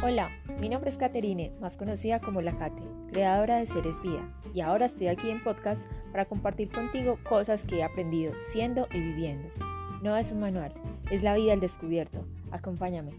Hola, mi nombre es Caterine, más conocida como La Cate, creadora de Seres Vida, y ahora estoy aquí en podcast para compartir contigo cosas que he aprendido siendo y viviendo. No es un manual, es la vida al descubierto. Acompáñame.